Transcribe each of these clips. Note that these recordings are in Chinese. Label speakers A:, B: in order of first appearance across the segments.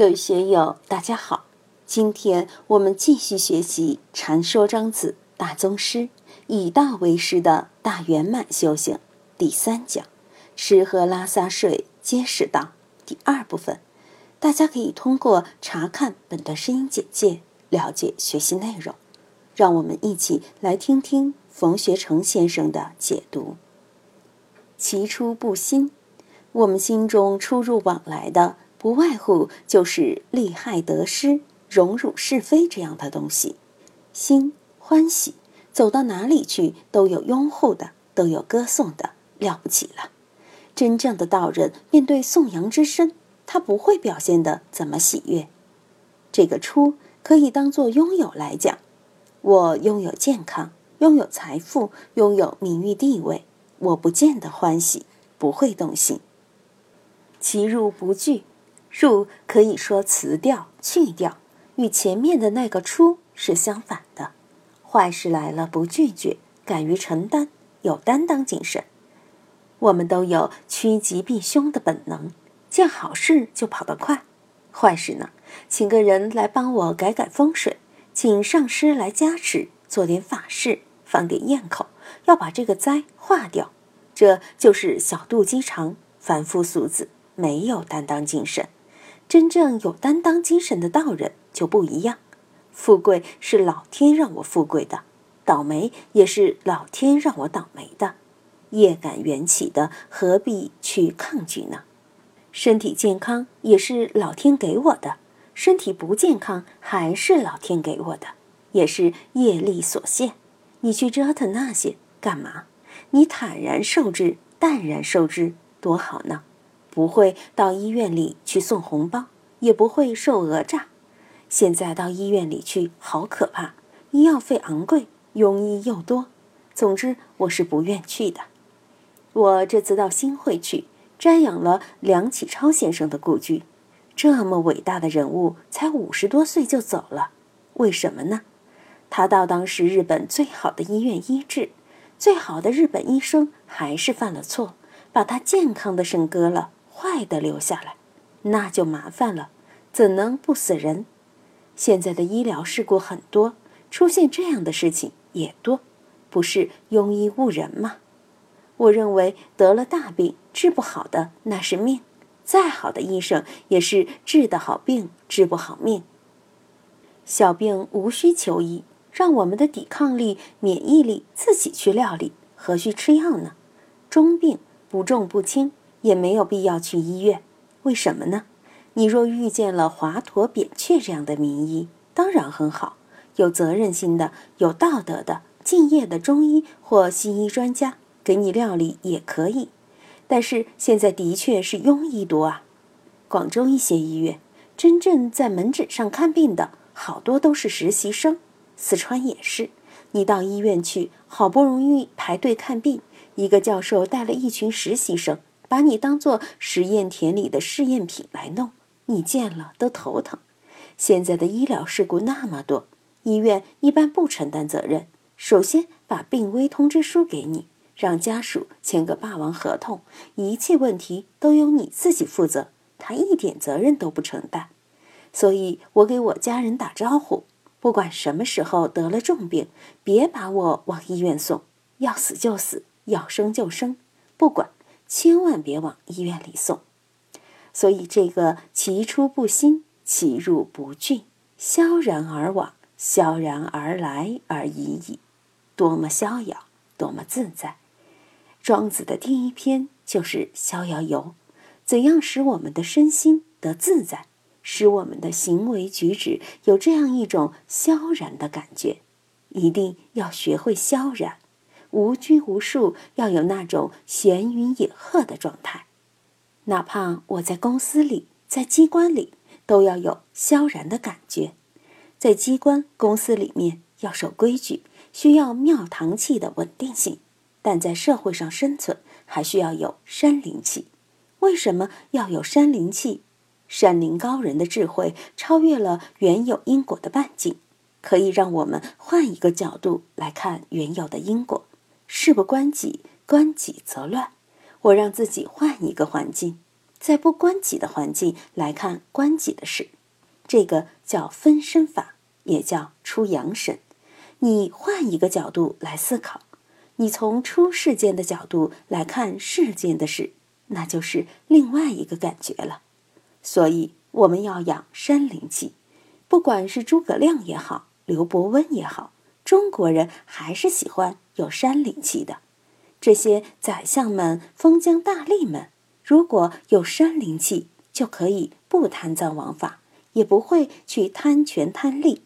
A: 各位学友，大家好！今天我们继续学习《禅说庄子大宗师》，以道为师的大圆满修行第三讲“吃喝拉撒睡皆是道”第二部分。大家可以通过查看本段声音简介了解学习内容。让我们一起来听听冯学成先生的解读。其出不心，我们心中出入往来的。不外乎就是利害得失、荣辱是非这样的东西，心欢喜，走到哪里去都有拥护的，都有歌颂的，了不起了。真正的道人面对颂扬之声，他不会表现的怎么喜悦。这个出可以当做拥有来讲，我拥有健康，拥有财富，拥有名誉地位，我不见得欢喜，不会动心。其入不惧。入可以说辞掉、去掉，与前面的那个出是相反的。坏事来了不拒绝，敢于承担，有担当精神。我们都有趋吉避凶的本能，见好事就跑得快。坏事呢，请个人来帮我改改风水，请上师来加持，做点法事，放点焰口，要把这个灾化掉。这就是小肚鸡肠、凡夫俗子，没有担当精神。真正有担当精神的道人就不一样，富贵是老天让我富贵的，倒霉也是老天让我倒霉的，业感缘起的，何必去抗拒呢？身体健康也是老天给我的，身体不健康还是老天给我的，也是业力所限。你去折腾那些干嘛？你坦然受之，淡然受之，多好呢！不会到医院里去送红包，也不会受讹诈。现在到医院里去好可怕，医药费昂贵，庸医又多。总之，我是不愿去的。我这次到新会去瞻仰了梁启超先生的故居，这么伟大的人物，才五十多岁就走了，为什么呢？他到当时日本最好的医院医治，最好的日本医生还是犯了错，把他健康的肾割了。快的留下来，那就麻烦了，怎能不死人？现在的医疗事故很多，出现这样的事情也多，不是庸医误人吗？我认为得了大病治不好的那是命，再好的医生也是治得好病治不好命。小病无需求医，让我们的抵抗力、免疫力自己去料理，何须吃药呢？中病不重不轻。也没有必要去医院，为什么呢？你若遇见了华佗、扁鹊这样的名医，当然很好，有责任心的、有道德的、敬业的中医或西医专家给你料理也可以。但是现在的确是庸医多啊。广州一些医院，真正在门诊上看病的好多都是实习生。四川也是，你到医院去，好不容易排队看病，一个教授带了一群实习生。把你当做实验田里的试验品来弄，你见了都头疼。现在的医疗事故那么多，医院一般不承担责任。首先把病危通知书给你，让家属签个霸王合同，一切问题都由你自己负责，他一点责任都不承担。所以我给我家人打招呼，不管什么时候得了重病，别把我往医院送，要死就死，要生就生，不管。千万别往医院里送，所以这个其出不心，其入不惧，萧然而往，萧然而来而已矣，多么逍遥，多么自在！庄子的第一篇就是《逍遥游》，怎样使我们的身心得自在，使我们的行为举止有这样一种萧然的感觉，一定要学会萧然。无拘无束，要有那种闲云野鹤的状态。哪怕我在公司里，在机关里，都要有萧然的感觉。在机关、公司里面要守规矩，需要庙堂气的稳定性；但在社会上生存，还需要有山林气。为什么要有山林气？山林高人的智慧超越了原有因果的半径，可以让我们换一个角度来看原有的因果。事不关己，关己则乱。我让自己换一个环境，在不关己的环境来看关己的事，这个叫分身法，也叫出阳神。你换一个角度来思考，你从出世间的角度来看世间的事，那就是另外一个感觉了。所以我们要养山灵气，不管是诸葛亮也好，刘伯温也好，中国人还是喜欢有山灵气的。这些宰相们、封疆大吏们。如果有山灵气，就可以不贪赃枉法，也不会去贪权贪利。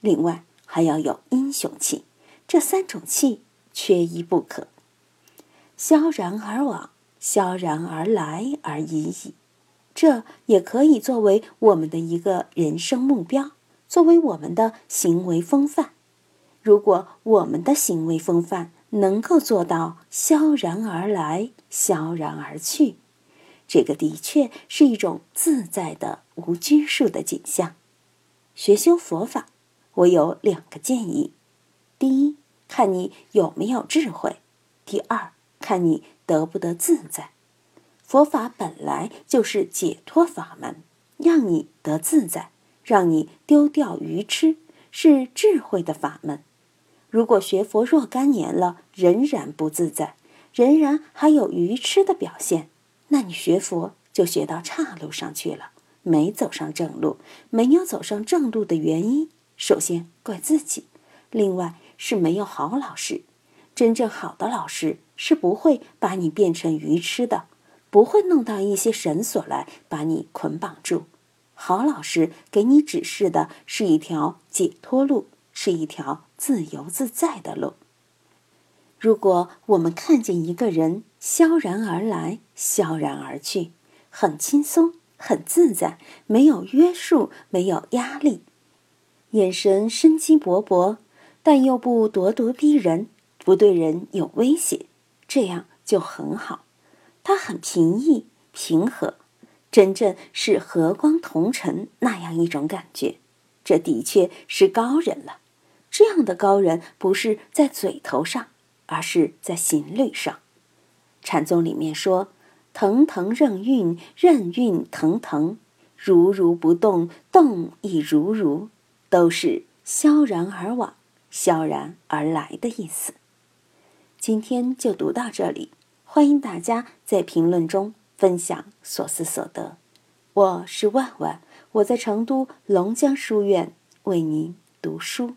A: 另外还要有英雄气，这三种气缺一不可。萧然而往，萧然而来而已矣。这也可以作为我们的一个人生目标，作为我们的行为风范。如果我们的行为风范能够做到萧然而来，萧然而去。这个的确是一种自在的无拘束的景象。学修佛法，我有两个建议：第一，看你有没有智慧；第二，看你得不得自在。佛法本来就是解脱法门，让你得自在，让你丢掉愚痴，是智慧的法门。如果学佛若干年了，仍然不自在，仍然还有愚痴的表现。那你学佛就学到岔路上去了，没走上正路。没有走上正路的原因，首先怪自己，另外是没有好老师。真正好的老师是不会把你变成愚痴的，不会弄到一些绳索来把你捆绑住。好老师给你指示的是一条解脱路，是一条自由自在的路。如果我们看见一个人萧然而来，萧然而去，很轻松，很自在，没有约束，没有压力，眼神生机勃勃，但又不咄咄逼人，不对人有威胁，这样就很好。他很平易平和，真正是和光同尘那样一种感觉。这的确是高人了。这样的高人不是在嘴头上。而是在行律上，禅宗里面说：“腾腾任运，任运腾腾；如如不动，动亦如如。”都是萧然而往，萧然而来的意思。今天就读到这里，欢迎大家在评论中分享所思所得。我是万万，我在成都龙江书院为您读书。